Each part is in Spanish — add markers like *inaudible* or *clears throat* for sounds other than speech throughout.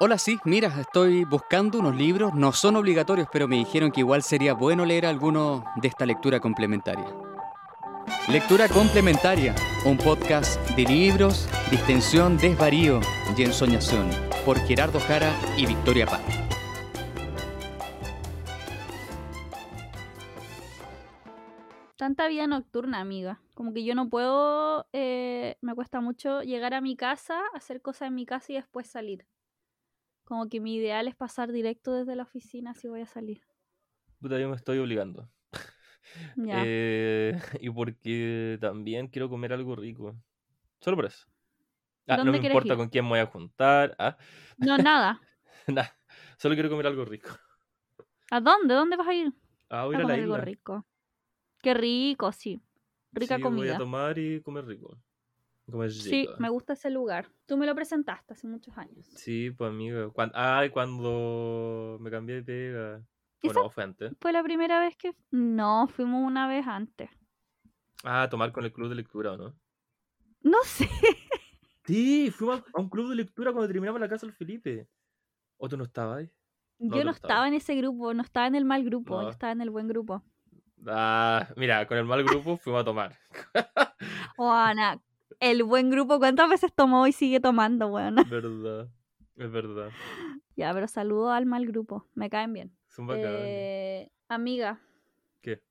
Hola, sí, mira, estoy buscando unos libros, no son obligatorios, pero me dijeron que igual sería bueno leer alguno de esta lectura complementaria. Lectura complementaria, un podcast de libros, distensión, desvarío y ensoñación, por Gerardo Jara y Victoria Paz. Tanta vida nocturna, amiga. Como que yo no puedo, eh, me cuesta mucho llegar a mi casa, hacer cosas en mi casa y después salir. Como que mi ideal es pasar directo desde la oficina si voy a salir. Puta, yo me estoy obligando. *laughs* Ya. Eh, *laughs* y porque también quiero comer algo rico. Solo por eso. Ah, no ¿Dónde me importa ir? con quién me voy a juntar. Ah, No, nada. *laughs* nada. Solo quiero comer algo rico. ¿A dónde? ¿Dónde vas a ir? Ah, voy A a la comer algo rico. Qué rico, sí. Rica Sí, Voy comida. a tomar y comer rico. Sí, me gusta ese lugar. Tú me lo presentaste hace muchos años. Sí, pues amiga. Cuan- Ay, cuando me cambié de pega. ¿Esa? Bueno, fue antes. Fue la primera vez que... No, fuimos una vez antes. Ah, tomar con el club de lectura, ¿o no? No sé. *laughs* Sí, fuimos a un club de lectura cuando terminamos la casa del Felipe. ¿O tú no estabas ahí? No, Yo no estaba en ese grupo, no estaba en el mal grupo, yo estaba en el buen grupo. Ah, mira, con el mal grupo fuimos a tomar. *laughs* Oh, Ana, el buen grupo, ¿cuántas veces tomó y sigue tomando, weón? Es *laughs* verdad, es verdad. ya, pero saludo al mal grupo, me caen bien. Son bacanes. Eh, amiga, ¿Qué?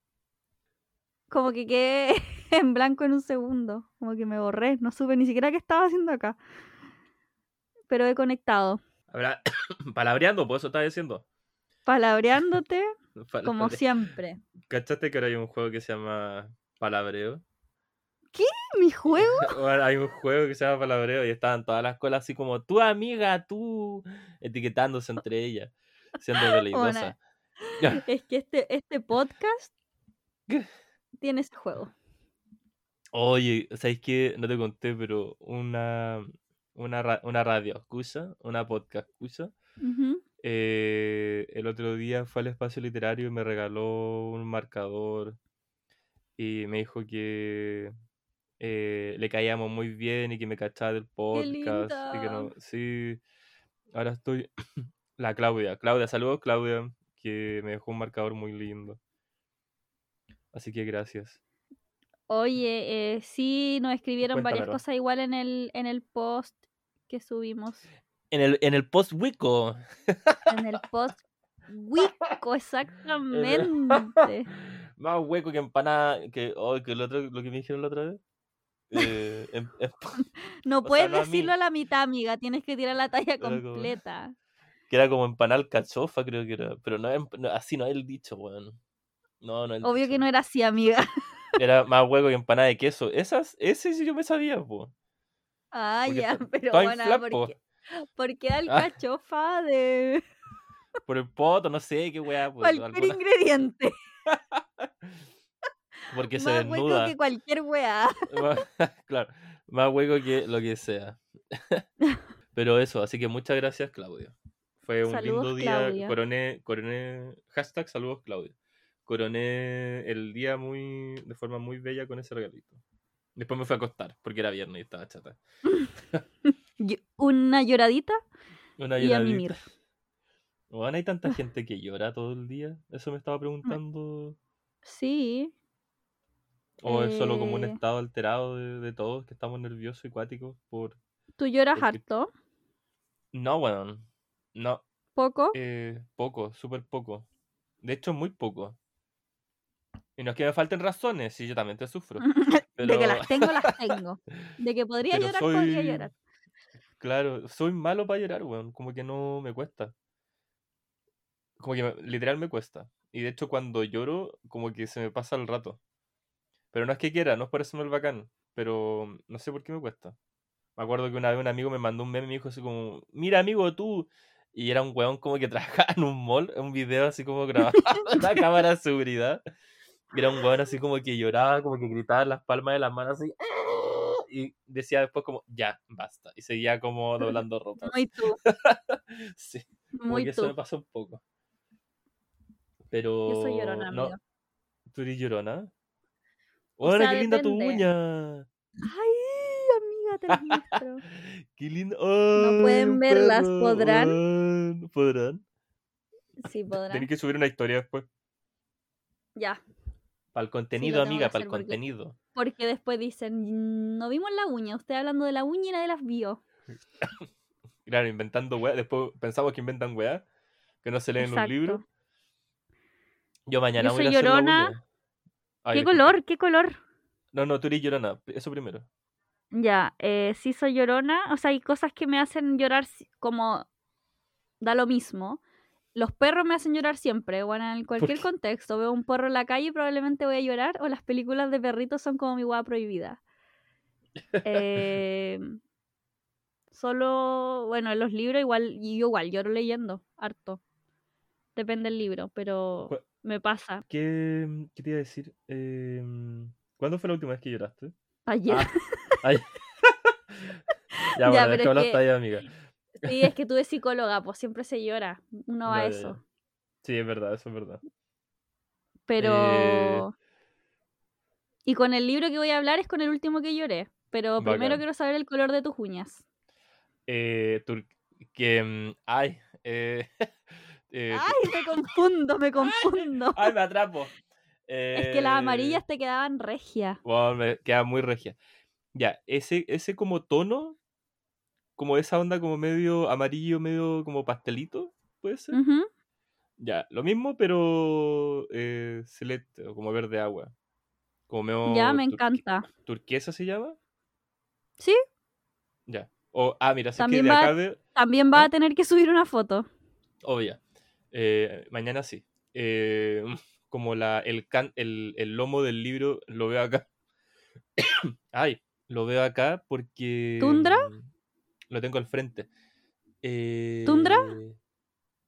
como que quedé *laughs* en blanco en un segundo, como que me borré, no supe ni siquiera qué estaba haciendo acá. Pero he conectado, Habrá, *coughs* palabreando, pues eso estaba diciendo. palabreándote *laughs* como siempre. ¿Cachaste que ahora hay un juego que se llama Palabreo? ¿Mi juego? *laughs* Bueno, hay un juego que se llama Palabreo y estaban todas las colas así como tu amiga, tú, etiquetándose entre ellas, siendo *laughs* veleidosa. *laughs* Es que este, este podcast ¿Qué? tiene ese juego. Oye, ¿sabes qué? No te conté, pero una, una, ra- una radio escucha, una podcast Ujú. eh, el otro día fue al espacio literario y me regaló un marcador y me dijo que eh, le caíamos muy bien y que me cachaba del podcast y que no, sí, ahora estoy, *clears throat* la Claudia, Claudia, saludos Claudia, que me dejó un marcador muy lindo. Así que gracias. Oye, eh, sí, nos escribieron varias cosas igual en el, en el post que subimos. En el, en el post Wico. En el post Wico, *laughs* exactamente. *laughs* Más hueco que empanada. Que, oh, que el otro, lo que me dijeron la otra vez. Eh, em- em- *laughs* No O sea, puedes no decirlo a la mitad, amiga. Tienes que tirar la talla como- completa. que era como empanada alcachofa, creo que era. Pero no, no, así no es el dicho, weón. No, no el Obvio dicho. que no era así, amiga. *laughs* Era más hueco que empanada de queso. Esas, ese sí yo me sabía, po. Ah, Porque ya, *laughs* pero bueno, ¿por po. qué, ¿por qué alcachofa de Por el poto, no sé qué weá. pues, cualquier alguna- ingrediente? Porque se Más hueco desnuda. que cualquier weá. *laughs* Más- *laughs* claro, más hueco que lo que sea. *laughs* Pero eso, así que muchas gracias, Claudio. Fue un Saludos, lindo día. Claudia. Coroné, coroné, hashtag saludos, Claudio. Coroné el día muy, de forma muy bella con ese regalito. Después me fui a acostar, porque era viernes y estaba chata. Una lloradita Una y a lloradita. mimir. Bueno, hay tanta gente que llora todo el día. Eso me estaba preguntando. Sí. ¿O es solo como un Eh. estado alterado de, de todos que estamos nerviosos y cuáticos por. ¿Tú lloras Porque- harto? No, weón. No. ¿Poco? Eh, poco, súper poco. De hecho, muy poco. Y no es que me falten razones, sí, yo también te sufro. *laughs* De que las tengo, las *laughs* tengo. De que podría Pero llorar, podría llorar. Claro, soy malo para llorar, weón. Como que no me cuesta. Como que me- literal me cuesta. Y de hecho, cuando lloro, como que se me pasa el rato. Pero no es que quiera, no es por eso el bacán. Pero no sé por qué me cuesta. Me acuerdo que una vez un amigo me mandó un meme y me dijo así como, mira amigo, tú. Y era un weón como que *laughs* trabajaba en un mall, un video así como grabado en *laughs* *laughs* la cámara de seguridad. Y era un weón así como que lloraba, como que gritaba en las palmas de las manos así. Y decía después como, ya, basta. Y seguía como doblando ropa. Muy tú, Sí, como muy que eso me tú. pasó un poco. Pero... Yo soy llorona, no, amiga. ¿Tú eres llorona? ¡Hola, sea, qué linda tu uña! Ay, amiga, te *laughs* las muestro. Qué lindo. No ¡Ay, pueden verlas, perro! ¿podrán? ¿Podrán? Sí, podrán. Tenés que subir una historia después. Ya. Para el contenido, amiga, para el porque- contenido. Porque después dicen, "Mm, no vimos la uña. Usted hablando de la uña y nadie las vio. *laughs* Claro, inventando weá. Después pensamos que inventan weá. Que no se leen en un Exacto. libro. Yo mañana Yo voy a soy llorona. Ay, ¿Qué color? ¿Qué color? No, no, tú eres llorona. Eso primero. Ya, eh, sí soy llorona. O sea, hay cosas que me hacen llorar como da lo mismo. Los perros me hacen llorar siempre. Bueno, en cualquier contexto. Veo un perro en la calle y probablemente voy a llorar. O las películas de perritos son como mi hueá prohibida. Eh, solo, bueno, en los libros igual, yo igual lloro leyendo, harto. Depende del libro, pero me pasa. ¿Qué, qué te iba a decir? Em, ¿Cuándo fue la última vez que lloraste? Ayer. Ah, *laughs* ya, bueno, Ya, es que hablaste que- ahí, amiga. Sí, es que tuve psicóloga, pues siempre se llora. Uno va a eso. ya. Sí, es verdad, eso es verdad. Pero. Y con el libro que voy a hablar es con el último que lloré. Pero primero quiero saber el color de tus uñas. Eh, que, mm, ay, eh, *laughs* eh, ¡Ay, me confundo, me confundo! *laughs* ay, me atrapo. Es que las Eh, amarillas te quedaban regias. Bueno, me queda muy regia. Ya, ese, ese como tono, como esa onda como medio amarillo, medio como pastelito, ¿puede ser? Ya, lo mismo, pero eh, celeste, o como verde agua. Como medio Ya, me encanta. ¿Turquesa se llama? Sí, Ya. O, ah, mira, sé que También de va- acá de... también va ¿Ah? a tener que subir una foto. Oh, ya. Eh, mañana sí. Eh, *laughs* como la, el, can- el, el lomo del libro lo veo acá. *coughs* Ay, lo veo acá porque... ¿Tundra? mm, Lo tengo al frente. ¿Tundra? Eh,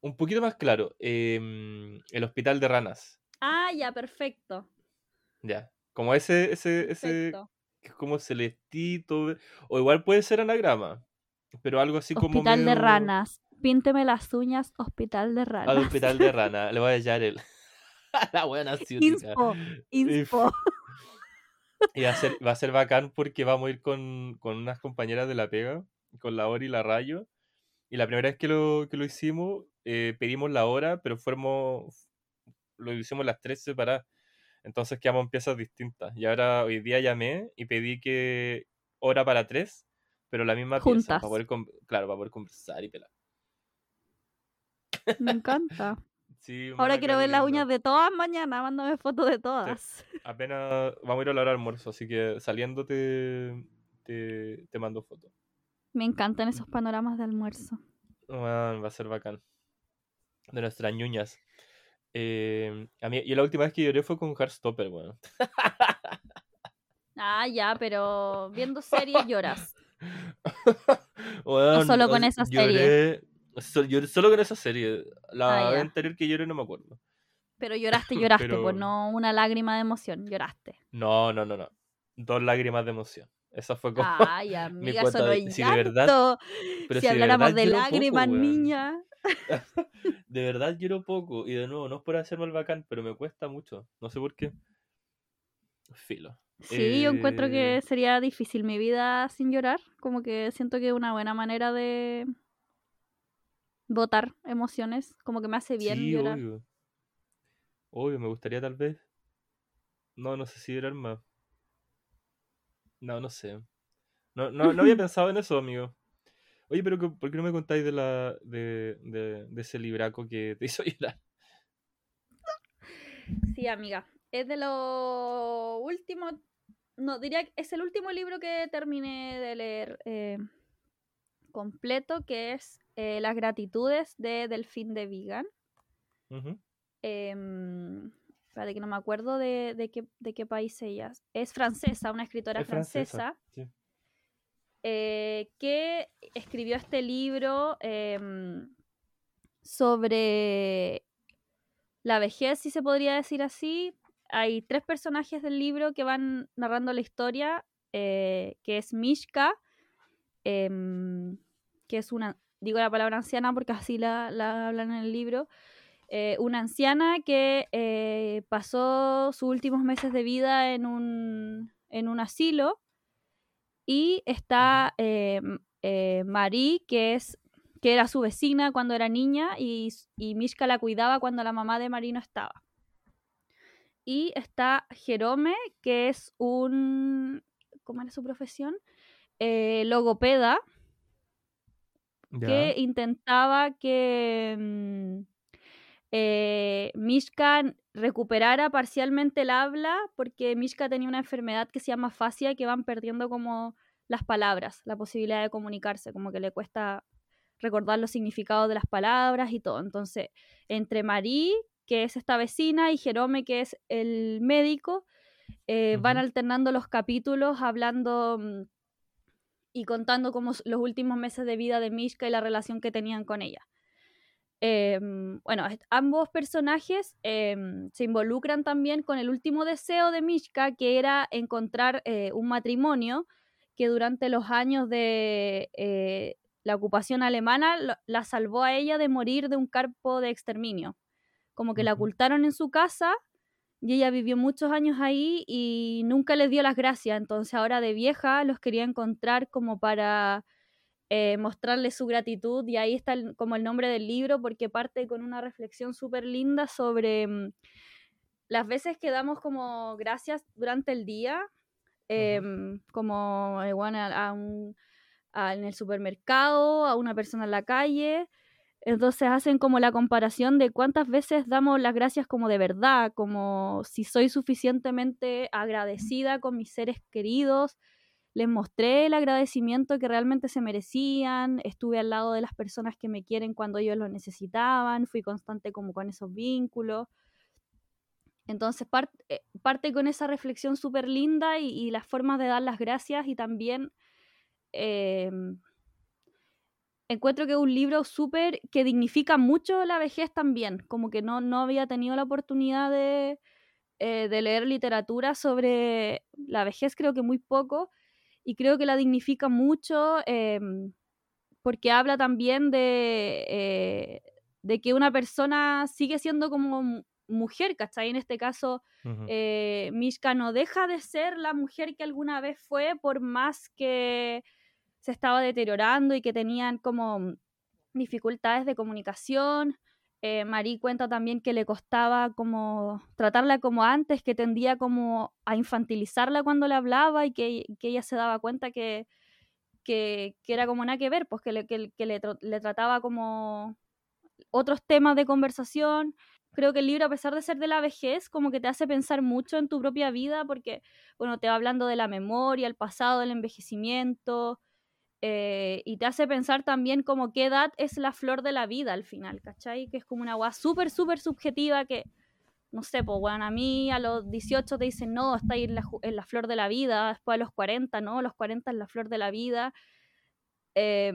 Un poquito más claro. em, el hospital de ranas. Ah, ya, perfecto. Ya. Como ese, ese, ese, que es como celestito. O igual puede ser anagrama. Pero algo así como. Hospital de ranas. Pínteme las uñas, hospital de ranas. Al hospital de *laughs* rana. Le voy a hallar el. *laughs* La buena ciútica. Inspo, inspo. *laughs* Y va a ser, va a ser bacán porque vamos a ir con, con unas compañeras de la pega, con la Ori y la Rayo. Y la primera vez que lo, que lo hicimos, eh, pedimos la hora, pero fuimos, lo hicimos las tres separadas. Entonces quedamos en piezas distintas. Y ahora hoy día llamé y pedí que hora para tres, pero la misma pieza. Juntas. Para poder, claro, para poder conversar y pelar. Me *laughs* encanta. Sí, Ahora quiero ver las uñas de todas mañana. Mándame fotos de todas. *laughs* Apenas vamos a ir a la hora de almuerzo, así que saliendo te, te, te mando fotos. Me encantan esos panoramas de almuerzo. Weón, va a ser bacán. De nuestras ñuñas. Eh, a mí, y la última vez que lloré fue con Heartstopper, weón. Ah, ya, pero viendo series lloras. *laughs* Weón, solo con esa serie? Lloré solo con esa serie. La Ah, anterior que lloré no me acuerdo. Pero lloraste, *laughs* lloraste, Pero- pues no una lágrima de emoción, lloraste. No, no, no, no. Dos lágrimas de emoción. Esa fue como. Ay, *laughs* amiga, cuota no de- si de verdad-. Pero si, si de habláramos de poco, lágrimas, niña. *laughs* De verdad lloro poco. Y de nuevo, no es por hacerme el bacán, pero me cuesta mucho. No sé por qué. Filo. Sí, yo encuentro Eh, que sería difícil mi vida sin llorar. Como que siento que es una buena manera de votar emociones. Como que me hace bien sí, llorar. obvio. Obvio, me gustaría tal vez. No, no sé si llorar más. No, no sé. No, no, no había *laughs* pensado en eso, amigo. Oye, pero ¿por qué no me contáis de la de, de, de ese libraco que te *laughs* hizo llorar? Sí, amiga. Es de lo último. No, diría que es el último libro que terminé de leer eh, completo, que es eh, Las gratitudes de Delfín de Vigan. Em, espérate que no me acuerdo de, de qué, de qué país ella es. Es francesa, una escritora Es francesa, sí. eh, que escribió este libro em, sobre la vejez, si se podría decir así. Hay tres personajes del libro que van narrando la historia, eh, que es Mishka, em, que es una, digo la palabra anciana porque así la, la hablan en el libro, eh, una anciana que eh, pasó sus últimos meses de vida en un, en un asilo Y está eh, eh, Marie, que, es, que era su vecina cuando era niña y, y Mishka la cuidaba cuando la mamá de Marie no estaba. Y está Jerome, que es un... ¿Cómo era su profesión? Eh, que intentaba que mm, eh, Mishka recuperara parcialmente el habla, porque Mishka tenía una enfermedad que se llama fascia, que van perdiendo como las palabras, la posibilidad de comunicarse, como que le cuesta recordar los significados de las palabras y todo. Entonces, entre Marie, que es esta vecina, y Jerome, que es el médico, eh, van alternando los capítulos hablando mm, y contando como los últimos meses de vida de Mishka y la relación que tenían con ella. Em, bueno, ambos personajes em, se involucran también con el último deseo de Mishka, que era encontrar eh, un matrimonio que durante los años de eh, la ocupación alemana la salvó a ella de morir de un campo de exterminio. Como que la ocultaron en su casa y ella vivió muchos años ahí y nunca les dio las gracias. Entonces ahora de vieja los quería encontrar como para eh, mostrarle su gratitud y ahí está como el nombre del libro porque parte con una reflexión súper linda sobre mm, las veces que damos como gracias durante el día, em, como igual en el supermercado, a una persona en la calle. Entonces hacen como la comparación de cuántas veces damos las gracias como de verdad, como si soy suficientemente agradecida con mis seres queridos, les mostré el agradecimiento que realmente se merecían, estuve al lado de las personas que me quieren cuando ellos lo necesitaban, fui constante como con esos vínculos. Entonces eh, parte con esa reflexión súper linda y, las formas de dar las gracias y también em, encuentro que es un libro súper que dignifica mucho la vejez también, como que no, no había tenido la oportunidad de, eh, de leer literatura sobre la vejez, creo que muy poco, y creo que la dignifica mucho em, porque habla también de, eh, de que una persona sigue siendo como mujer, ¿cachai? En este caso, eh, Mishka no deja de ser la mujer que alguna vez fue, por más que se estaba deteriorando y que tenían como dificultades de comunicación. Eh, Marí cuenta también que le costaba como tratarla como antes, que tendía como a infantilizarla cuando le hablaba y que, ella se daba cuenta que, que, era como nada que ver, pues que le, que, le, trataba como otros temas de conversación. Creo que el libro, a pesar de ser de la vejez, como que te hace pensar mucho en tu propia vida, porque, bueno, te va hablando de la memoria, el pasado, el envejecimiento, eh, y te hace pensar también como qué edad es la flor de la vida al final, ¿cachai? Que es como una agua súper, súper subjetiva que, no sé, pues bueno, a mí a los 18 te dicen, no, está ahí en la, en la flor de la vida, después a los 40, no, los 40 es la flor de la vida. Eh,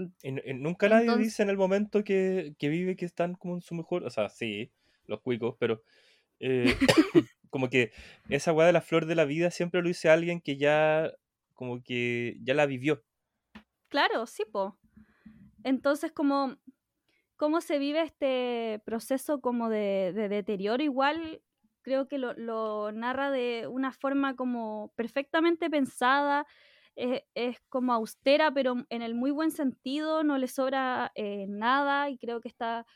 nunca nadie dice en el momento que, que, vive que están como en su mejor, o sea, sí, los cuicos, pero eh, *laughs* *laughs* como que esa agua de la flor de la vida siempre lo dice alguien que ya, como que ya la vivió, Claro, sí, po. Entonces, como cómo se vive este proceso como de, deterioro, igual creo que lo, narra de una forma como perfectamente pensada, es, como austera, pero en el muy buen sentido, no le sobra eh, nada y creo que está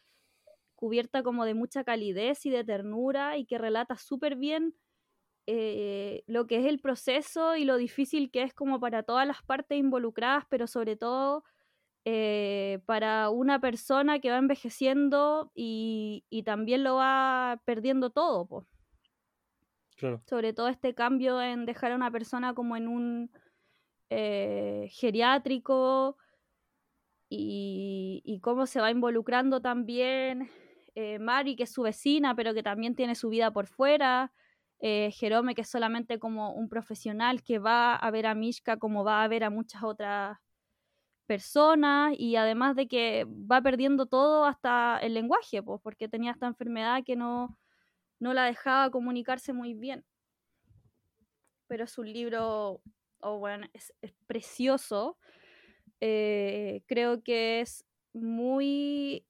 cubierta como de mucha calidez y de ternura y que relata súper bien eh, lo que es el proceso y lo difícil que es como para todas las partes involucradas, pero sobre todo eh, para una persona que va envejeciendo y, también lo va perdiendo todo. Sobre todo este cambio en dejar a una persona como en un eh, geriátrico y, y, cómo se va involucrando también Mari, que es su vecina, pero que también tiene su vida por fuera eh, Jerome, que es solamente como un profesional que va a ver a Mishka como va a ver a muchas otras personas y además de que va perdiendo todo hasta el lenguaje, pues, porque tenía esta enfermedad que no, no la dejaba comunicarse muy bien. Pero es un libro, oh, bueno, es, precioso. Eh, creo que es muy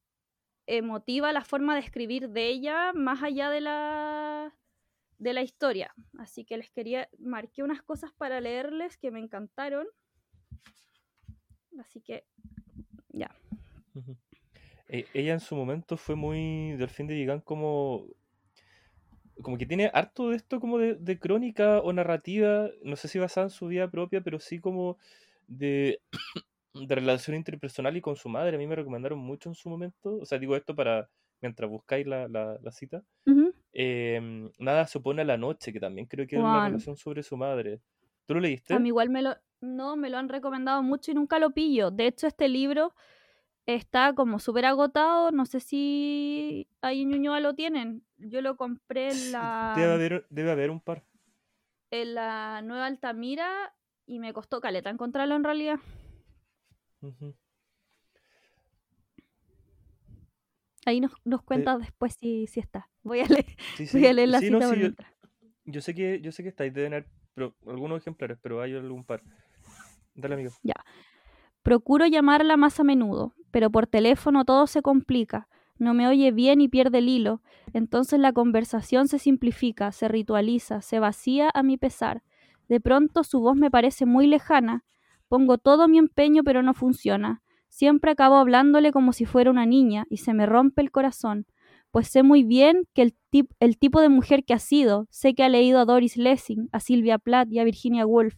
emotiva la forma de escribir de ella, más allá de la de la historia. Así que les quería, marqué unas cosas para leerles que me encantaron. Así que, ya. Ujú. E- Ella en su momento fue muy del fin de Gigant como como que tiene harto de esto como de, de crónica o narrativa, no sé si basada en su vida propia, pero sí como de, *coughs* de relación interpersonal y con su madre. A mí me recomendaron mucho en su momento, o sea, digo esto para mientras buscáis la, la- la cita. Em, Nada se opone a la noche, que también creo que es una relación sobre su madre. ¿Tú lo leíste? A mí igual me lo, no, me lo han recomendado mucho y nunca lo pillo. De hecho, este libro está como súper agotado. No sé si ahí en Ñuñoa lo tienen. Yo lo compré en *laughs* la, Debe haber, debe haber un par. en la Nueva Altamira y me costó caleta encontrarlo en realidad. Ujú. Ahí nos, nos cuentas después si, si está. Voy a leer, Sí, voy a leer la sí, cita no, por yo, sé que yo sé que estáis, haber pero, algunos ejemplares, pero hay algún par. Dale, amigo. Procuro llamarla más a menudo, pero por teléfono todo se complica. No me oye bien y pierde el hilo. Entonces la conversación se simplifica, se ritualiza, se vacía a mi pesar. De pronto su voz me parece muy lejana. Pongo todo mi empeño, pero no funciona. Siempre acabo hablándole como si fuera una niña y se me rompe el corazón. Pues sé muy bien que el, tip- el tipo de mujer que ha sido, sé que ha leído a Doris Lessing, a Sylvia Plath y a Virginia Woolf,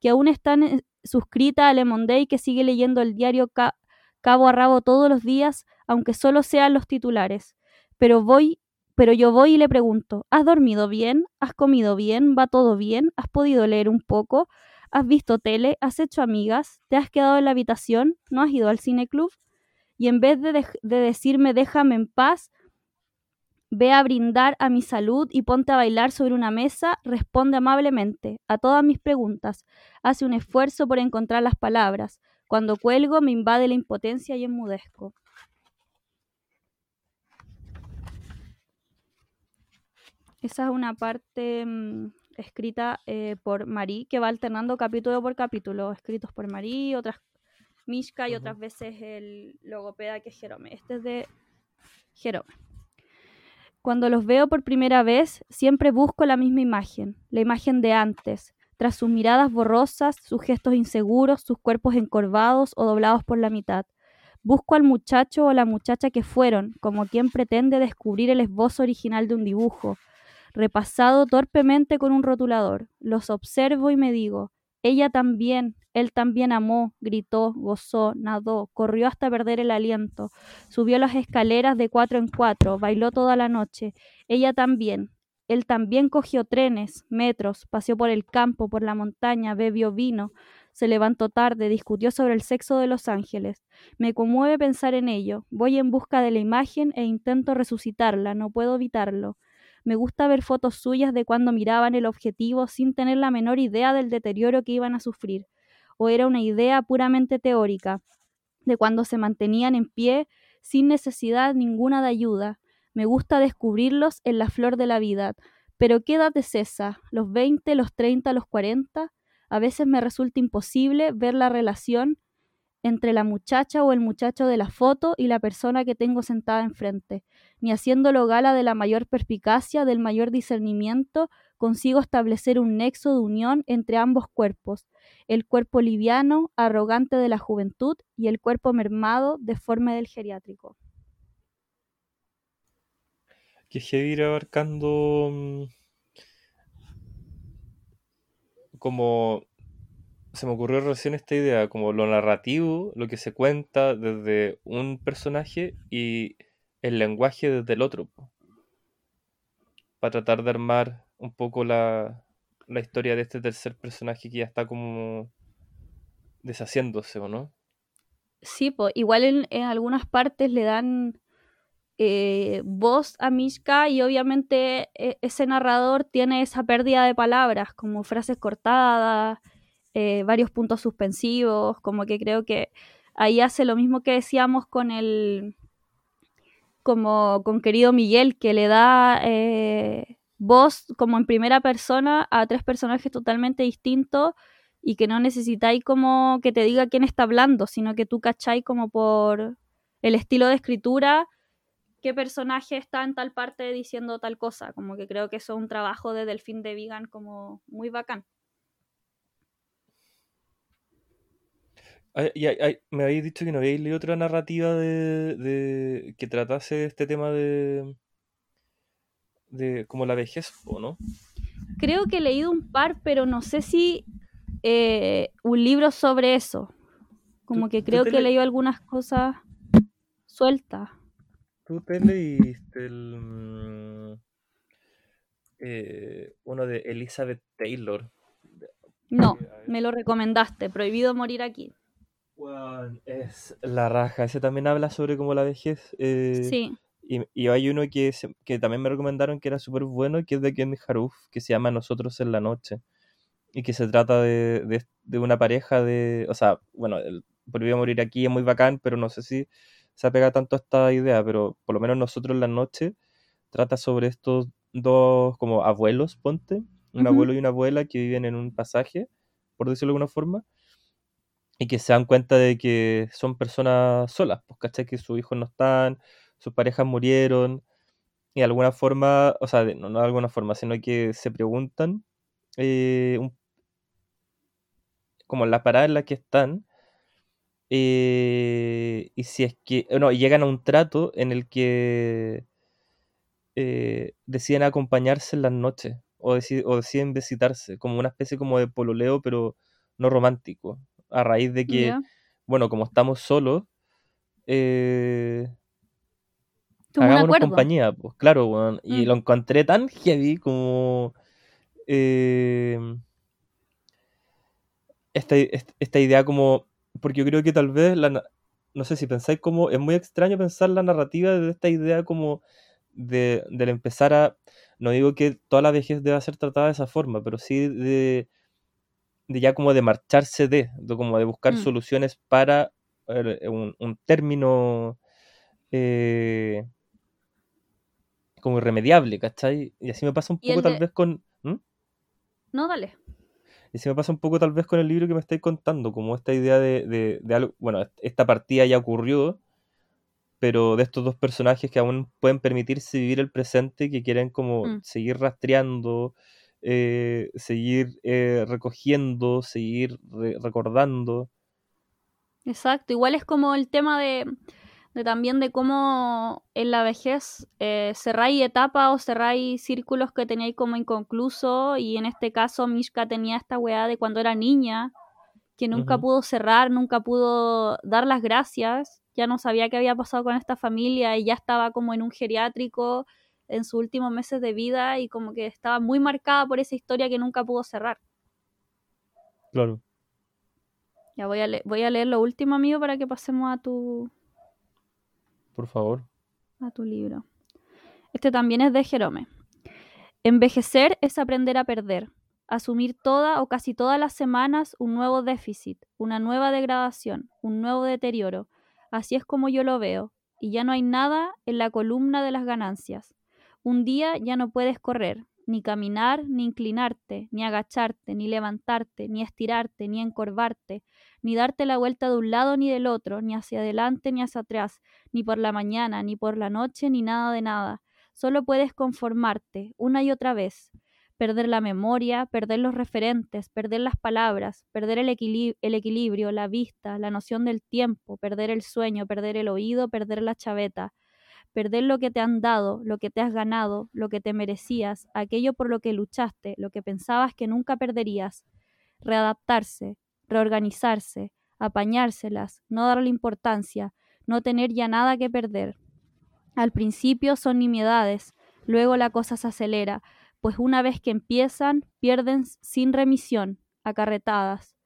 que aún están en- suscrita a Le Monde y que sigue leyendo el diario ca- cabo a rabo todos los días, aunque solo sean los titulares. Pero voy, pero yo voy y le pregunto, ¿has dormido bien? ¿Has comido bien? ¿Va todo bien? ¿Has podido leer un poco? ¿Has visto tele? ¿Has hecho amigas? ¿Te has quedado en la habitación? ¿No has ido al cine club? Y en vez de, de decirme déjame en paz, ve a brindar a mi salud y ponte a bailar sobre una mesa, responde amablemente a todas mis preguntas, hace un esfuerzo por encontrar las palabras. Cuando cuelgo me invade la impotencia y enmudezco. Esa es una parte mm, escrita eh, por Marie, que va alternando capítulo por capítulo, escritos por Marie, otras Mishka y otras veces el logopeda que es Jerome. Este es de Jerome. Cuando los veo por primera vez, siempre busco la misma imagen, la imagen de antes, tras sus miradas borrosas, sus gestos inseguros, sus cuerpos encorvados o doblados por la mitad. Busco al muchacho o la muchacha que fueron, como quien pretende descubrir el esbozo original de un dibujo, repasado torpemente con un rotulador. Los observo y me digo, ella también, él también amó, gritó, gozó, nadó, corrió hasta perder el aliento, subió las escaleras de cuatro en cuatro, bailó toda la noche. Ella también, él también cogió trenes, metros, paseó por el campo, por la montaña, bebió vino, se levantó tarde, discutió sobre el sexo de los ángeles. Me conmueve pensar en ello. Voy en busca de la imagen e intento resucitarla, no puedo evitarlo. Me gusta ver fotos suyas de cuando miraban el objetivo sin tener la menor idea del deterioro que iban a sufrir. O era una idea puramente teórica, de cuando se mantenían en pie sin necesidad ninguna de ayuda. Me gusta descubrirlos en la flor de la vida. Pero ¿qué edad es esa? ¿Los 20, los 30, los 40? A veces me resulta imposible ver la relación entre la muchacha o el muchacho de la foto y la persona que tengo sentada enfrente. Ni haciéndolo gala de la mayor perspicacia, del mayor discernimiento, consigo establecer un nexo de unión entre ambos cuerpos, el cuerpo liviano, arrogante de la juventud, y el cuerpo mermado, deforme del geriátrico. Que ir abarcando mm, como se me ocurrió recién esta idea, como lo narrativo, lo que se cuenta desde un personaje y el lenguaje desde el otro, para tratar de armar un poco la, la historia de este tercer personaje que ya está como deshaciéndose, ¿o no? Sí, po, igual en, en algunas partes le dan eh, voz a Mishka y obviamente e- ese narrador tiene esa pérdida de palabras, como frases cortadas, eh, varios puntos suspensivos, como que creo que ahí hace lo mismo que decíamos con el, como con querido Miguel, que le da eh, voz como en primera persona a tres personajes totalmente distintos y que no necesitáis como que te diga quién está hablando, sino que tú cacháis como por el estilo de escritura qué personaje está en tal parte diciendo tal cosa, como que creo que eso es un trabajo de Delfín de Vigan como muy bacán. Ay, y ay- ay, me habéis dicho que no habéis leído otra narrativa de, de- que tratase este tema de, de como la vejez, po, ¿no? Creo que he leído un par, pero no sé si eh, un libro sobre eso. Como ¿Tú- que creo que he le- leído algunas cosas sueltas. ¿Tú te leíste el, mm, eh, uno de Elizabeth Taylor? No, me lo recomendaste. Prohibido morir aquí. Es la raja. Ese también habla sobre como la vejez. eh, Sí. Y, y hay uno que, se- que también me recomendaron que era súper bueno, que es de Ken Haruf, que se llama Nosotros en la Noche. Y que se trata de, de- de una pareja de. O sea, bueno, el Prohibido morir aquí es muy bacán, pero no sé si se apega tanto a esta idea, pero por lo menos Nosotros en la Noche trata sobre estos dos como abuelos, ponte. Un abuelo y una abuela que viven en un pasaje, por decirlo de alguna forma y que se dan cuenta de que son personas solas, pues, ¿cachai? Que sus hijos no están, sus parejas murieron, y de alguna forma, o sea, no, no de alguna forma, sino que se preguntan, eh, un- como la parada en la que están, eh, y si es que, no, llegan a un trato en el que eh, deciden acompañarse en las noches, o, o deciden visitarse, como una especie como de pololeo, pero no romántico, a raíz de que bueno, como estamos solos, eh, hagámonos compañía, pues claro, weón. Y Mm. lo encontré tan heavy como eh, esta, est- esta idea como, porque yo creo que tal vez, la, no sé si pensáis como, es muy extraño pensar la narrativa de esta idea como de, del empezar a, no digo que toda la vejez deba ser tratada de esa forma, pero sí de, de ya como de marcharse de, de como de buscar Mm. soluciones para eh, un, un término eh, como irremediable, ¿cachai? Y así me pasa un poco tal vez con... ¿Mm? No, dale. Y así me pasa un poco tal vez con el libro que me estáis contando, como esta idea de, de- de algo, bueno, esta partida ya ocurrió, pero de estos dos personajes que aún pueden permitirse vivir el presente, que quieren como Mm. seguir rastreando, eh, seguir eh, recogiendo, seguir re- recordando. Exacto. Igual es como el tema de, de también de cómo en la vejez eh, cerráis etapas o cerráis círculos que teníais como inconcluso. Y en este caso, Mishka tenía esta weá de cuando era niña, que nunca pudo cerrar, nunca pudo dar las gracias. Ya no sabía qué había pasado con esta familia y ya estaba como en un geriátrico en sus últimos meses de vida y como que estaba muy marcada por esa historia que nunca pudo cerrar. Claro. Ya voy a, le- voy a leer lo último, amigo, para que pasemos a tu, Por favor. a tu libro. Este también es de Jerome. Envejecer es aprender a perder, asumir toda o casi todas las semanas un nuevo déficit, una nueva degradación, un nuevo deterioro. Así es como yo lo veo, y ya no hay nada en la columna de las ganancias. Un día ya no puedes correr, ni caminar, ni inclinarte, ni agacharte, ni levantarte, ni estirarte, ni encorvarte, ni darte la vuelta de un lado ni del otro, ni hacia adelante ni hacia atrás, ni por la mañana, ni por la noche, ni nada de nada. Solo puedes conformarte una y otra vez, perder la memoria, perder los referentes, perder las palabras, perder el, el equilibrio, la vista, la noción del tiempo, perder el sueño, perder el oído, perder la chaveta, perder lo que te han dado, lo que te has ganado, lo que te merecías, aquello por lo que luchaste, lo que pensabas que nunca perderías, readaptarse, reorganizarse, apañárselas, no darle importancia, no tener ya nada que perder. Al principio son nimiedades, luego la cosa se acelera, pues una vez que empiezan, pierden sin remisión, acarretadas.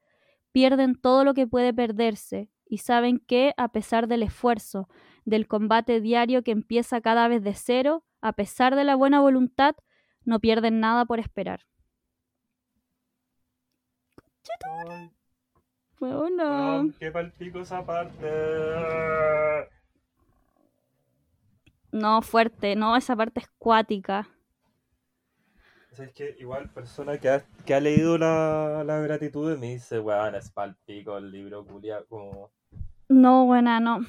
Pierden todo lo que puede perderse y saben que, a pesar del esfuerzo, del combate diario que empieza cada vez de cero, a pesar de la buena voluntad, no pierden nada por esperar. Bueno, qué palpico esa parte. no fuerte, no, esa parte es cuática. Es que igual persona que ha, que ha leído la, la gratitud me dice, weón, es palpico el libro, culia, como... No, buena, no.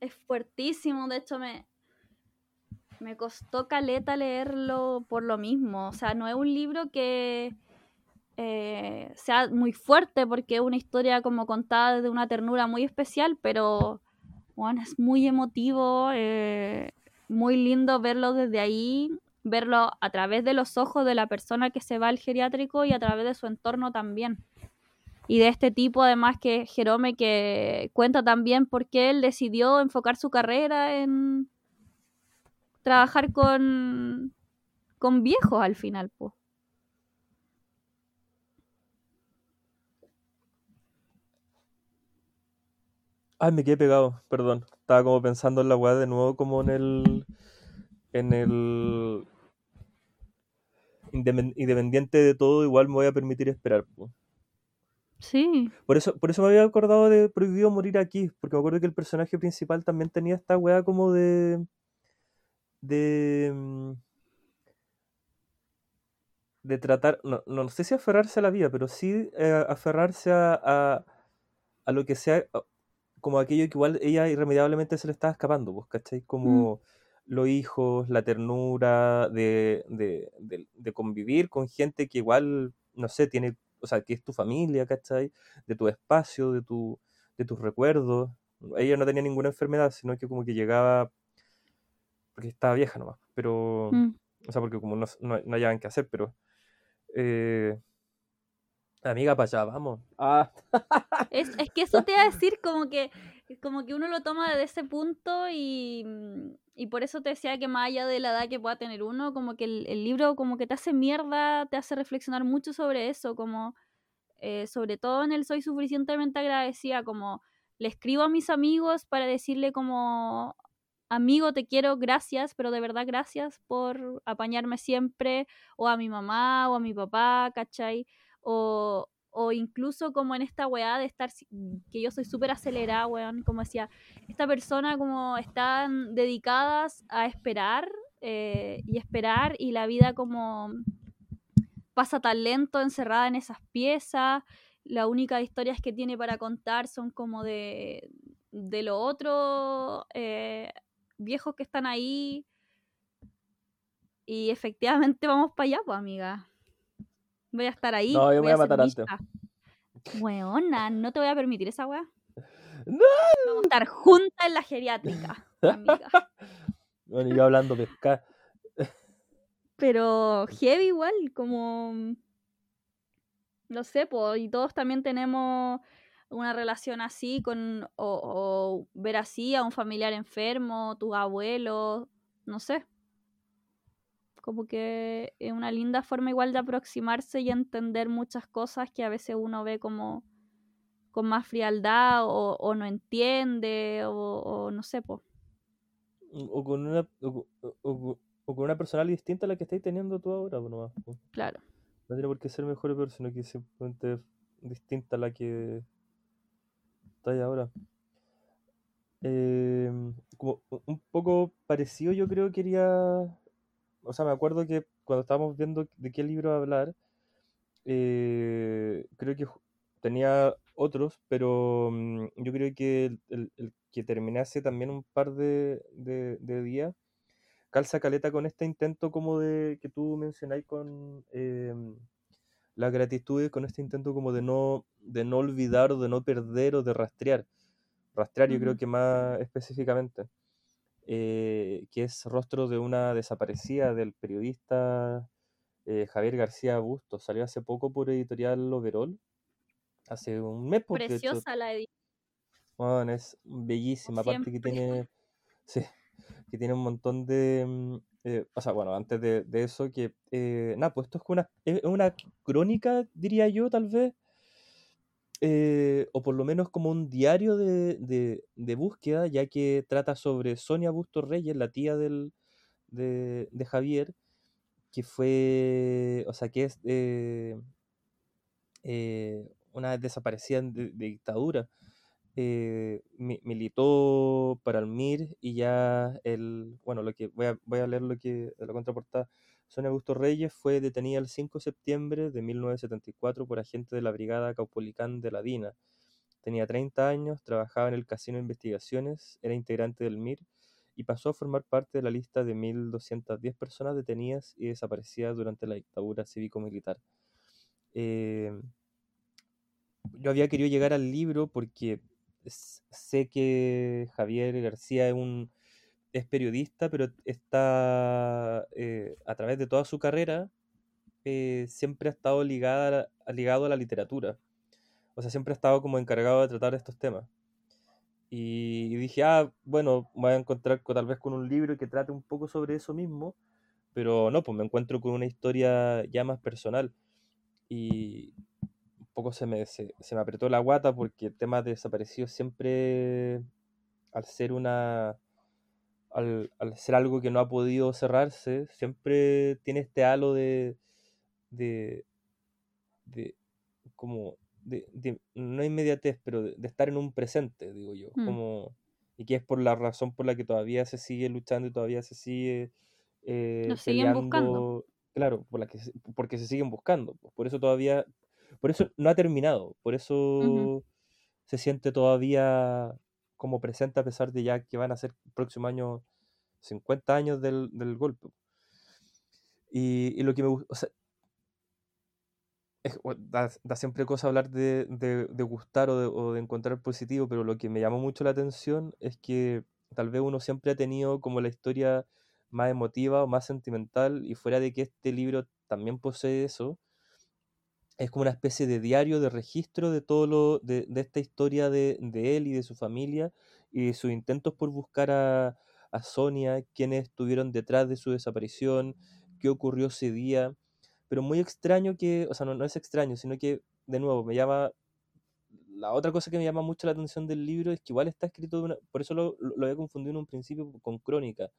Es fuertísimo, de hecho me, me costó caleta leerlo por lo mismo. O sea, no es un libro que, eh, sea muy fuerte porque es una historia como contada de una ternura muy especial, pero bueno, es muy emotivo, eh, muy lindo verlo desde ahí, verlo a través de los ojos de la persona que se va al geriátrico y a través de su entorno también. Y de este tipo, además, que Jerome, que cuenta también por qué él decidió enfocar su carrera en trabajar con, con viejos al final, pues. Ay, me quedé pegado, perdón. Estaba como pensando en la weá de nuevo, como en el. En el. Independiente de todo, igual me voy a permitir esperar. Sí. Por eso, por eso me había acordado de Prohibido Morir aquí, porque me acuerdo que el personaje principal también tenía esta weá como de. de. Mm, de tratar. No, no sé si aferrarse a la vida, pero sí eh, aferrarse a, a, a, lo que sea como aquello que igual ella irremediablemente se le estaba escapando, pues, ¿cachai? Mm. Como los hijos, la ternura de, de, de, de, convivir con gente que igual, no sé, tiene, o sea, que es tu familia, ¿cachai? De tu espacio, de, tu, de tus recuerdos. Ella no tenía ninguna enfermedad, sino que como que llegaba, porque estaba vieja nomás, pero, Mm. o sea, porque como no, no, no hallaban qué hacer, pero... Eh, Amiga, para allá, vamos. Ah. Es, es, que eso te iba a decir como que, como que uno lo toma desde ese punto y, y, por eso te decía que más allá de la edad que pueda tener uno, como que el, el libro como que te hace mierda, te hace reflexionar mucho sobre eso, como eh, sobre todo en el Soy suficientemente agradecida, como le escribo a mis amigos para decirle como amigo, te quiero, gracias, pero de verdad gracias por apañarme siempre, o a mi mamá, o a mi papá, ¿cachai? O, o, incluso como en esta weá de estar, que yo soy súper acelerada, weón, como decía, esta persona como están dedicadas a esperar eh, y esperar y la vida como pasa tan lento encerrada en esas piezas, la única historias que tiene para contar son como de, de lo otro, eh, viejos que están ahí y efectivamente vamos para allá, pues amiga. Voy a estar ahí. No, yo voy, voy a, matar antes. Weona, no te voy a permitir esa weá. *laughs* No. Vamos a estar juntas en la geriátrica, amiga. *laughs* bueno, y yo hablando pescar. *laughs* Pero heavy igual, como. No sé, pues, y todos también tenemos una relación así con. O, o ver así a un familiar enfermo, tus abuelos, no sé como que es una linda forma igual de aproximarse y entender muchas cosas que a veces uno ve como con más frialdad o, o no entiende o, o, no sé, po. O con una o, o, con una personalidad distinta a la que estáis teniendo tú ahora, nomás. Po. Claro. No tiene por qué ser mejor o peor, sino que simplemente distinta a la que estáis ahora. Eh, como un poco parecido yo creo quería o sea, me acuerdo que cuando estábamos viendo de qué libro hablar, eh, creo que tenía otros, pero um, yo creo que el, el, el, que terminase también un par de, de, de, días, calza caleta con este intento como de que tú mencionáis con eh, la gratitud, con este intento como de no, de no olvidar o de no perder o de rastrear. Rastrear yo creo que más específicamente. Eh, que es rostro de una desaparecida del periodista eh, Javier García Bustos. Salió hace poco por editorial Overall. Hace un mes. Por Preciosa hecho. la edición. Bueno, es bellísima. Como aparte que tiene. *laughs* Sí, que tiene un montón de. Eh, o sea, bueno, antes de, de eso, que. nada, pues esto es una, es una crónica, diría yo, tal vez. Eh, o por lo menos como un diario de, de, búsqueda, ya que trata sobre Sonia Bustos Reyes, la tía del, de, Javier, que fue, o sea, que es eh, eh, una desaparecida de, dictadura. Mi, militó para el MIR y ya el, bueno, lo que voy a, voy a leer lo que la contraportada. Sonia Augusto Reyes fue detenida el 5 de septiembre de 1974 por agentes de la Brigada Caupolicán de la DINA. Tenía 30 años, trabajaba en el Casino de Investigaciones, era integrante del MIR y pasó a formar parte de la lista de 1.210 personas detenidas y desaparecidas durante la dictadura cívico-militar. eh, yo había querido llegar al libro porque sé que Javier García es un es periodista, pero está eh, a través de toda su carrera eh, siempre ha estado ligada, ligado a la literatura. O sea, siempre ha estado como encargado de tratar estos temas. Y, dije, ah, bueno, voy a encontrar tal vez con un libro que trate un poco sobre eso mismo, pero no, pues me encuentro con una historia ya más personal. Y un poco se me, se, me apretó la guata porque el tema de desaparecidos siempre, al ser una... Al, al ser algo que no ha podido cerrarse, siempre tiene este halo de, de, de como de, de, no inmediatez, pero de, estar en un presente, digo yo, Mm. como y que es por la razón por la que todavía se sigue luchando y todavía se sigue eh, Nos siguen buscando. claro, por la que porque se siguen buscando, pues, por eso todavía, por eso no ha terminado, por eso se siente todavía como presente a pesar de ya que van a ser el próximo año 50 años del, golpe. Y, lo que me gusta, es- da, da siempre cosa hablar de, de- de gustar o de, o de encontrar positivo, pero lo que me llamó mucho la atención es que tal vez uno siempre ha tenido como la historia más emotiva o más sentimental, y fuera de que este libro también posee eso, es como una especie de diario, de registro de todo lo, de, de esta historia de, de él y de su familia, y sus intentos por buscar a, a Sonia, quienes estuvieron detrás de su desaparición, qué ocurrió ese día. Pero muy extraño que, o sea, no, no es extraño, sino que, de nuevo, me llama, la otra cosa que me llama mucho la atención del libro es que igual está escrito, una, por eso lo, lo había confundido en un principio con crónica,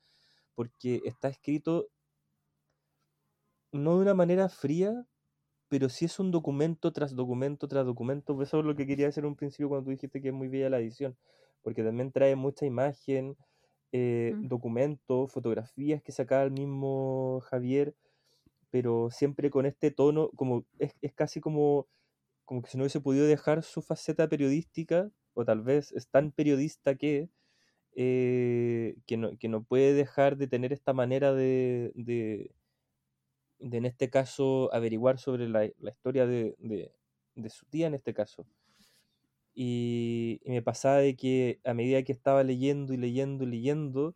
porque está escrito no de una manera fría, pero sí es un documento tras documento tras documento, eso es lo que quería hacer en un principio cuando tú dijiste que es muy bella la edición, porque también trae mucha imagen, eh, Mm. documentos, fotografías que sacaba el mismo Javier, pero siempre con este tono, como es, es casi como, como que si no hubiese podido dejar su faceta periodística, o tal vez es tan periodista que, eh, que, no, que no puede dejar de tener esta manera de, de, de, en este caso, averiguar sobre la, la historia de, de, su tía, en este caso. Y, me pasaba de que a medida que estaba leyendo y leyendo y leyendo,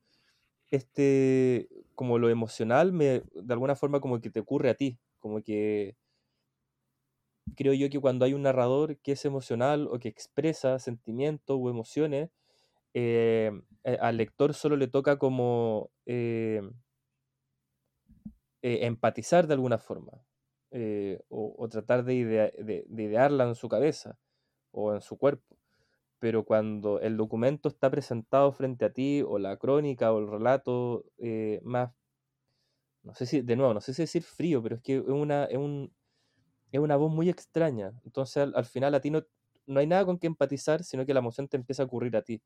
este, como lo emocional, me, de alguna forma como que te ocurre a ti, como que creo yo que cuando hay un narrador que es emocional o que expresa sentimientos o emociones, eh, al lector solo le toca como eh, eh, empatizar de alguna forma eh, o, o, tratar de, idea, de, de idearla en su cabeza o en su cuerpo pero cuando el documento está presentado frente a ti, o la crónica, o el relato eh, más, no sé si, de nuevo, no sé si decir frío, pero es que es una, es un, es una voz muy extraña. Entonces al, al, final a ti no, no hay nada con que empatizar, sino que la emoción te empieza a ocurrir a ti.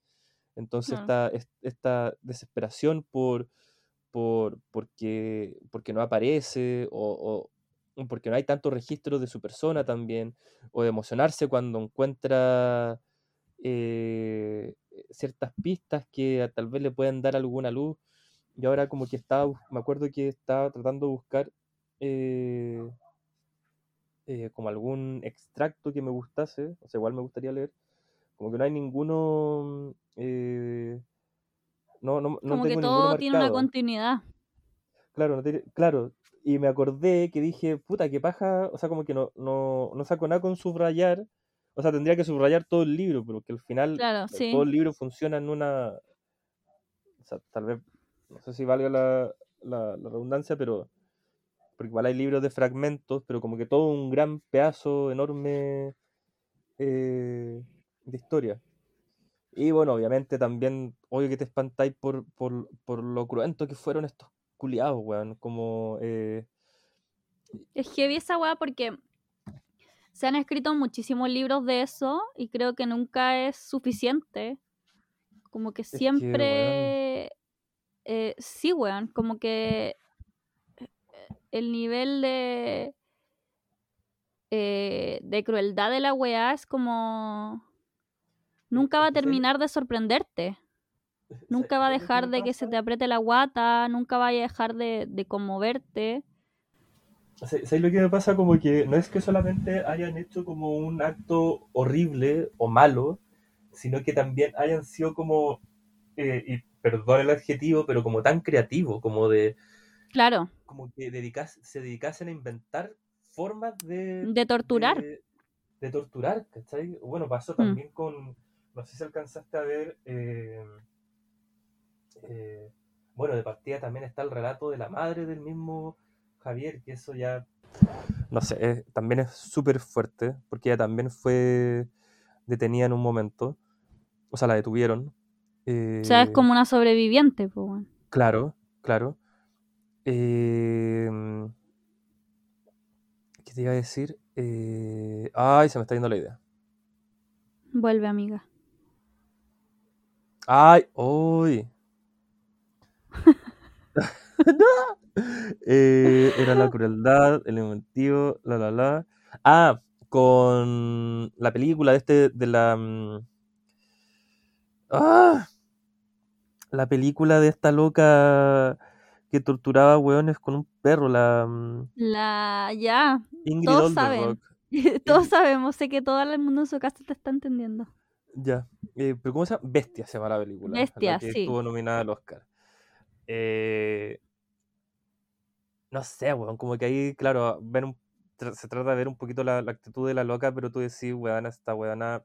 Entonces Ah. esta, esta desesperación por, por porque, porque no aparece, o, porque no hay tanto registro de su persona también, o de emocionarse cuando encuentra eh, ciertas pistas que tal vez le pueden dar alguna luz. Y ahora como que estaba, me acuerdo que estaba tratando de buscar eh, eh, como algún extracto que me gustase, o sea, igual me gustaría leer, como que no hay ninguno, no, no, no como tengo que todo tiene una continuidad. Claro, no tiene- claro, y me acordé que dije, puta, que paja, o sea, como que no, no, no saco nada con subrayar, o sea, tendría que subrayar todo el libro, pero que al final Claro, eh, sí. todo el libro funciona en una, o sea, tal vez, no sé si valga la, la, la redundancia, pero, porque igual hay libros de fragmentos, pero como que todo un gran pedazo enorme eh, de historia. Y bueno, obviamente también, obvio que te espantáis por, por, por lo cruento que fueron estos culiados, weón, como... eh, Es heavy esa weá porque se han escrito muchísimos libros de eso y creo que nunca es suficiente. Como que que, siempre... eh, sí, weón, como que eh, el nivel de... eh, de crueldad de la weá es como... Nunca va a terminar de sorprenderte. *laughs* Nunca va a ¿sabes lo que dejar de que se te apriete la guata, nunca vaya a dejar de, de conmoverte. ¿Sabes lo que me pasa? Como que no es que solamente hayan hecho como un acto horrible o malo, sino que también hayan sido como, eh, y perdón el adjetivo, pero como tan creativo, como de... Claro. Como que dedicas, se dedicasen a inventar formas de... De torturar. De, de torturar, ¿cachai? Bueno, pasó Mm. también con, no sé si alcanzaste a ver, eh, eh, bueno, de partida también está el relato de la madre del mismo Javier, que eso ya, no sé, es- también es súper fuerte, porque ella también fue detenida en un momento, o sea, la detuvieron. O sea, es eh, como una sobreviviente, pues. Claro, claro. Eh, ¿qué te iba a decir? Eh, ay, se me está yendo la idea. Vuelve, amiga. Ay, uy. No. *laughs* Eh, era la crueldad, el inventivo, la la la. Ah, con la película de este, de la. mm, Ah, la película de esta loca que torturaba hueones con un perro, la mm, La. Ya. Ingrid Todos saben. *laughs* Todos sabemos. Sé que todo el mundo en su casa te está entendiendo. Ya. Eh, ¿pero cómo se llama? Bestia se llama la película. Bestia, la que sí. estuvo nominada al Oscar. Eh, no sé, weón, como que ahí, claro, ver un- tra- se trata de ver un poquito la, la actitud de la loca, pero tú decís, weón, esta weona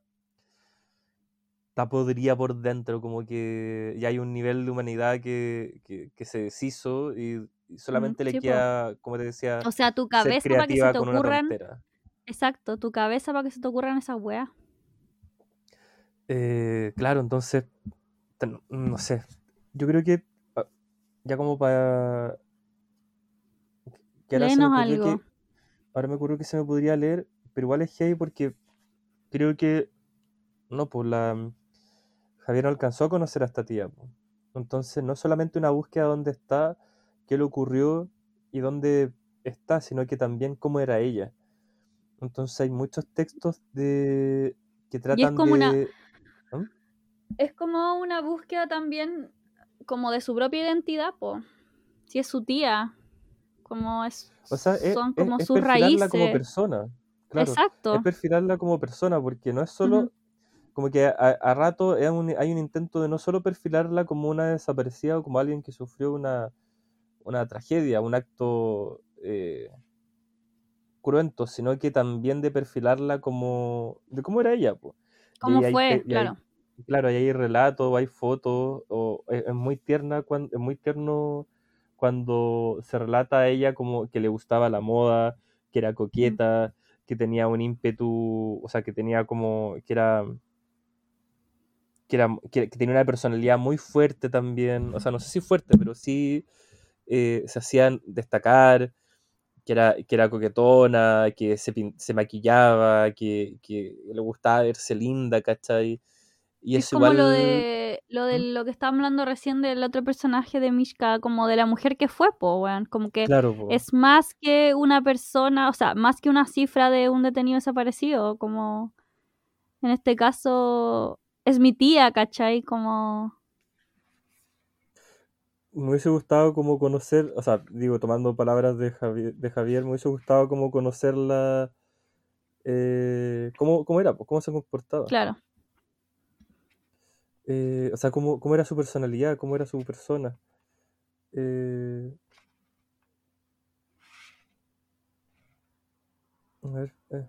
está podrida por dentro, como que ya hay un nivel de humanidad que, que, que se deshizo y, y solamente le sí, po. queda, como te decía, O sea, tu cabeza para que se te ocurran. Exacto, tu cabeza para que se te ocurran esas weas. Eh, claro, entonces, no sé, yo creo que ah, ya como para... Que ahora se me algo. que, ahora me ocurrió que se me podría leer, pero igual es heavy porque creo que, no, pues la... Javier no alcanzó a conocer a esta tía. po. Entonces, no solamente una búsqueda de dónde está, qué le ocurrió y dónde está, sino que también cómo era ella. Entonces, hay muchos textos de que tratan como una- de... Es como una búsqueda también como de su propia identidad, po. Si es su tía, como es O sea, es, son es- como es sus perfilarla como raíces. persona. Claro, Exacto. es perfilarla como persona, porque no es solo, como que a, a rato es un- hay un intento de no solo perfilarla como una desaparecida o como alguien que sufrió una, una tragedia, un acto eh, cruento, sino que también de perfilarla como, de cómo era ella, po. ¿Cómo hay fue? hay- Claro. Hay relatos, hay fotos, o es, es muy tierna cuando, es muy tierno cuando se relata a ella como que le gustaba la moda, que era coqueta, que tenía un ímpetu, o sea, que tenía como, que era, que era, que, que tenía una personalidad muy fuerte también, o sea, no sé si fuerte, pero sí eh, se hacían destacar, que era, que era coquetona, que se, se maquillaba, que, que le gustaba verse linda, ¿cachai? Y Es como igual... lo de lo de lo que estábamos hablando recién del otro personaje de Mishka, como de la mujer que fue, po, weón. Como que Claro, es más que una persona, o sea, más que una cifra de un detenido desaparecido, como en este caso es mi tía, ¿cachai? Como Me hubiese gustado como conocer, o sea, digo, tomando palabras de Javier, de Javier me hubiese gustado como conocerla, eh, cómo, cómo era, pues, cómo se comportaba. claro. Eh, o sea, cómo, cómo era su personalidad, cómo era su persona. Eh, a ver, eh.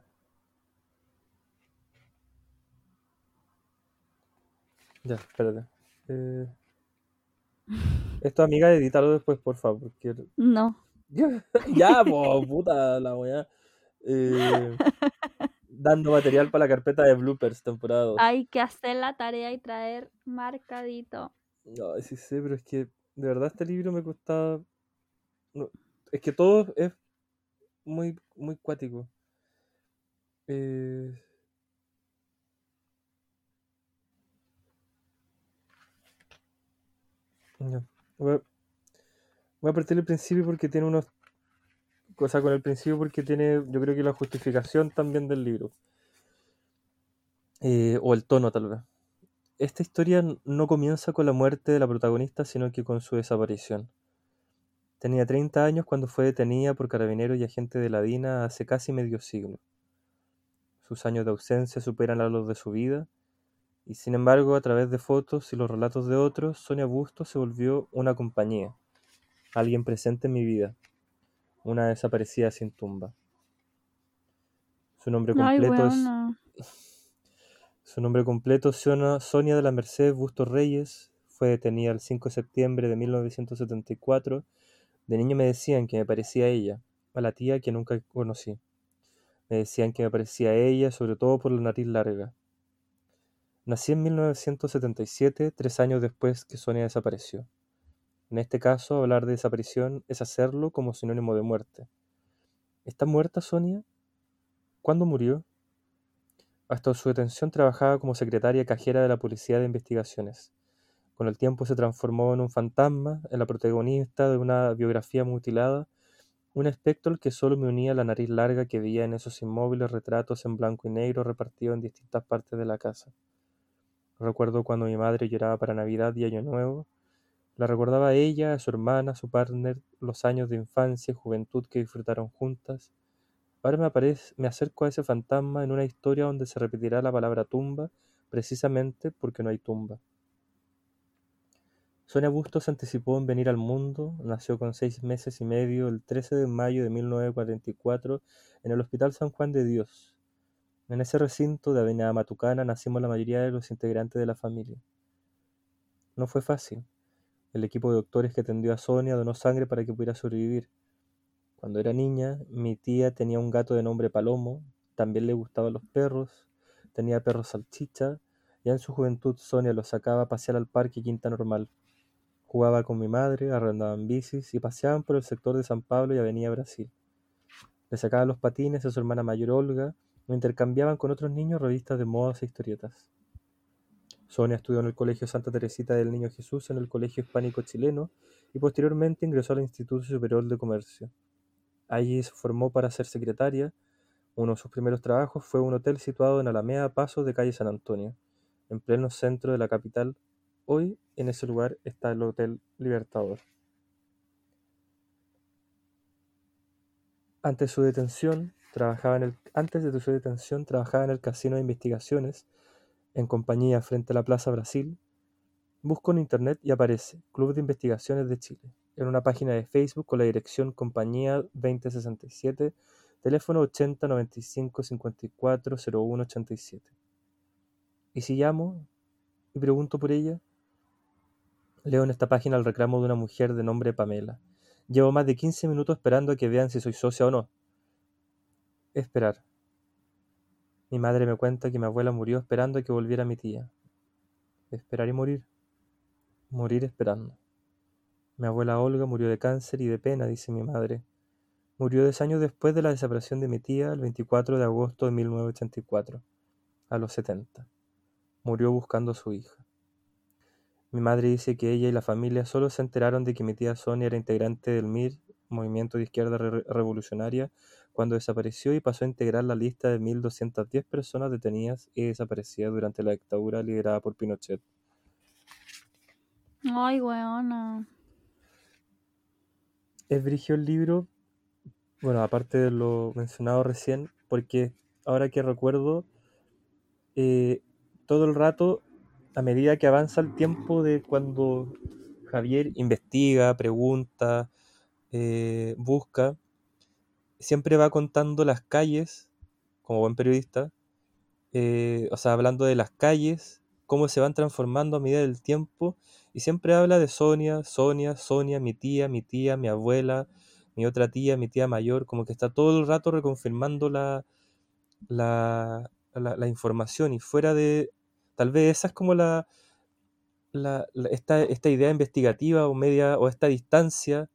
Ya, espérate. Eh, *laughs* esto, amiga, edítalo después, por favor, porque No. *laughs* ya, po, puta la weá. Eh, *laughs* dando material para la carpeta de bloopers temporada 2. Hay que hacer la tarea y traer marcadito. No, sí sé, pero es que de verdad este libro me costaba. no, es que todo es muy, muy cuático. Eh, Voy a, voy a partir del principio porque tiene unos. O sea, con el principio porque tiene, yo creo que la justificación también del libro. Eh, o el tono, tal vez. Esta historia no comienza con la muerte de la protagonista, sino que con su desaparición. Tenía 30 años cuando fue detenida por carabineros y agentes de la DINA hace casi medio siglo. Sus años de ausencia superan a los de su vida, y sin embargo, a través de fotos y los relatos de otros, Sonia Bustos se volvió una compañía, alguien presente en mi vida, una desaparecida sin tumba. Su nombre Ay, completo es. *laughs* Su nombre completo, Sonia de la Merced Bustos Reyes, fue detenida el 5 de septiembre de 1974. De niño me decían que me parecía a ella, a la tía que nunca conocí. Me decían que me parecía a ella, sobre todo por la nariz larga. Nací en 1977, tres años después que Sonia desapareció. En este caso, hablar de desaparición es hacerlo como sinónimo de muerte. ¿Está muerta Sonia? ¿Cuándo murió? Hasta su detención trabajaba como secretaria cajera de la Policía de Investigaciones. Con el tiempo se transformó en un fantasma, en la protagonista de una biografía mutilada, un espectro al que solo me unía la nariz larga que veía en esos inmóviles retratos en blanco y negro repartidos en distintas partes de la casa. Recuerdo cuando mi madre lloraba para Navidad y Año Nuevo. La recordaba a ella, a su hermana, a su partner, los años de infancia y juventud que disfrutaron juntas. Ahora me, me acerco a ese fantasma en una historia donde se repetirá la palabra tumba, precisamente porque no hay tumba. Sonia Bustos se anticipó en venir al mundo, nació con seis meses y medio el 13 de mayo de 1944 en el Hospital San Juan de Dios. En ese recinto de Avenida Matucana nacimos la mayoría de los integrantes de la familia. No fue fácil. El equipo de doctores que atendió a Sonia donó sangre para que pudiera sobrevivir. Cuando era niña, mi tía tenía un gato de nombre Palomo, también le gustaban los perros, tenía perros salchicha, ya en su juventud Sonia los sacaba a pasear al parque Quinta Normal. Jugaba con mi madre, arrendaban bicis y paseaban por el sector de San Pablo y Avenida Brasil. Le sacaba los patines a su hermana mayor Olga o intercambiaban con otros niños revistas de modas e historietas. Sonia estudió en el Colegio Santa Teresita del Niño Jesús en el Colegio Hispánico Chileno y posteriormente ingresó al Instituto Superior de Comercio. Allí se formó para ser secretaria. Uno de sus primeros trabajos fue un hotel situado en Alameda Paso de calle San Antonio, en pleno centro de la capital. Hoy en ese lugar está el Hotel Libertador. Antes de su detención, trabajaba en el, antes de su detención, trabajaba en el Casino de Investigaciones, en compañía frente a la Plaza Brasil. Busco en internet y aparece Club de Investigaciones de Chile, en una página de Facebook con la dirección Compañía 2067, teléfono 80 95 54 01 87. ¿Y si llamo y pregunto por ella? Leo en esta página el reclamo de una mujer de nombre Pamela. Llevo más de 15 minutos esperando a que vean si soy socia o no. Esperar. Mi madre me cuenta que mi abuela murió esperando que volviera mi tía. Esperar y morir. Morir esperando. Mi abuela Olga murió de cáncer y de pena, dice mi madre. Murió 10 años después de la desaparición de mi tía, el 24 de agosto de 1984, a los 70. Murió buscando a su hija. Mi madre dice que ella y la familia solo se enteraron de que mi tía Sonia era integrante del MIR, Movimiento de Izquierda Re- Revolucionaria, cuando desapareció y pasó a integrar la lista de 1.210 personas detenidas y desaparecidas durante la dictadura liderada por Pinochet. Ay, weona. Es brigio el libro, bueno, aparte de lo mencionado recién, porque ahora que recuerdo, eh, todo el rato, a medida que avanza el tiempo de cuando Javier investiga, pregunta, eh, busca, siempre va contando las calles, como buen periodista, eh, o sea, hablando de las calles, cómo se van transformando a medida del tiempo, y siempre habla de Sonia, Sonia, Sonia, mi tía, mi tía, mi abuela, mi otra tía, mi tía mayor, como que está todo el rato reconfirmando la, la, la, la información, y fuera de, tal vez esa es como la, la- la- esta, esta idea investigativa o media, o esta distancia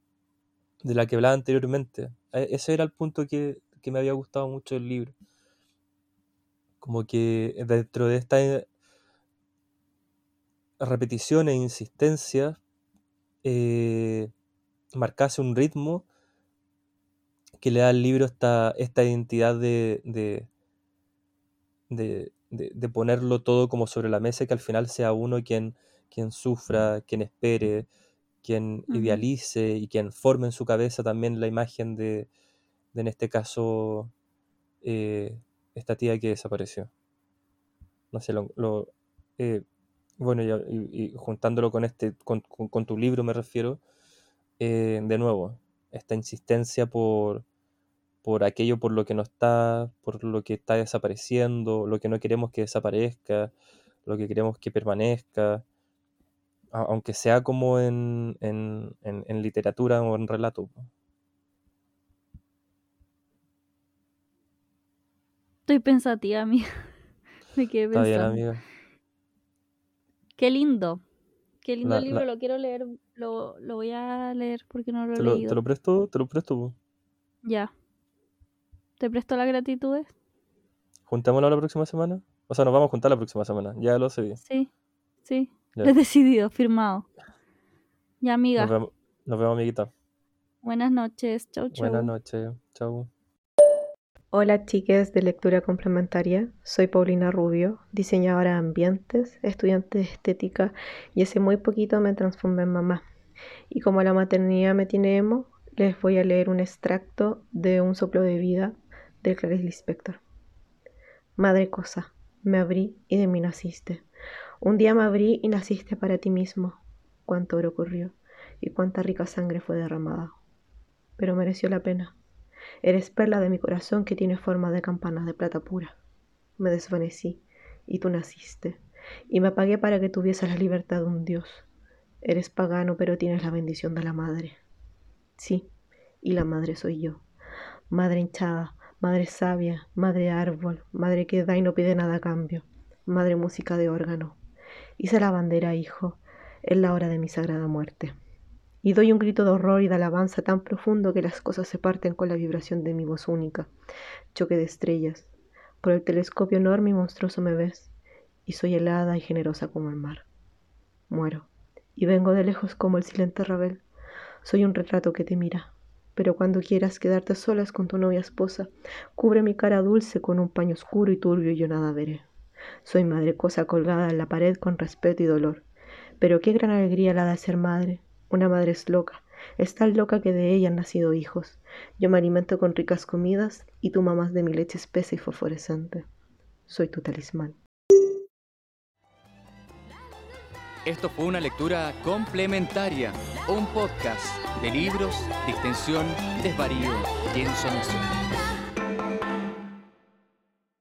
de la que hablaba anteriormente. E- Ese era el punto que, que me había gustado mucho del libro. Como que dentro de esta eh, repetición e insistencia eh, marcase un ritmo que le da al libro esta, esta identidad de, de, de, de- de ponerlo todo como sobre la mesa y que al final sea uno quien, quien sufra, quien espere, quien idealice y quien forme en su cabeza también la imagen de, de, en este caso, eh, esta tía que desapareció. No sé, lo, lo, eh, bueno, y, juntándolo con, este, con, con- con tu libro me refiero, eh, de nuevo, esta insistencia por, por aquello por lo que no está, por lo que está desapareciendo, lo que no queremos que desaparezca, lo que queremos que permanezca, aunque sea como en, en, en- en literatura o en relato. Estoy pensativa, amiga. *laughs* Me quedé Está bien, pensando. amiga. Qué lindo. Qué lindo La- libro, la- lo quiero leer. Lo, lo voy a leer porque no lo he ¿Te lo, leído. te lo presto? ¿Te lo presto? po? Ya. ¿Te presto las gratitudes? ¿Juntémoslo la próxima semana? O sea, nos vamos a juntar la próxima semana. Ya lo sé. Sí, sí. He decidido, firmado. Ya, amiga. Nos vemos, nos vemos, amiguita. Buenas noches. Chau, chau. Buenas noches. Chau. Hola chiques de lectura complementaria, soy Paulina Rubio, diseñadora de ambientes, estudiante de estética y hace muy poquito me transformé en mamá. Y como la maternidad me tiene emo, les voy a leer un extracto de Un soplo de vida de Clarice Lispector. Madre cosa, me abrí y de mí naciste. Un día me abrí y naciste para ti mismo. Cuánto oro corrió y cuánta rica sangre fue derramada. Pero mereció la pena. Eres perla de mi corazón que tiene forma de campana de plata pura. Me desvanecí y tú naciste, y me apagué para que tuvieses la libertad de un Dios. Eres pagano, pero tienes la bendición de la madre. Sí, y la madre soy yo. Madre hinchada, madre sabia, madre árbol, madre que da y no pide nada a cambio, madre música de órgano. Hice la bandera, hijo, es la hora de mi sagrada muerte y doy un grito de horror y de alabanza tan profundo que las cosas se parten con la vibración de mi voz única. Choque de estrellas. Por el telescopio enorme y monstruoso me ves, y soy helada y generosa como el mar. Muero, y vengo de lejos como el silente Ravel. Soy un retrato que te mira, pero cuando quieras quedarte solas con tu novia esposa, cubre mi cara dulce con un paño oscuro y turbio y yo nada veré. Soy madre cosa colgada en la pared con respeto y dolor. Pero qué gran alegría la de ser madre, una madre es loca, es tan loca que de ella han nacido hijos. Yo me alimento con ricas comidas y tú mamás de mi leche espesa y fosforescente. Soy tu talismán. Esto fue una lectura complementaria, un podcast de libros, distensión, desvarío y ensonación.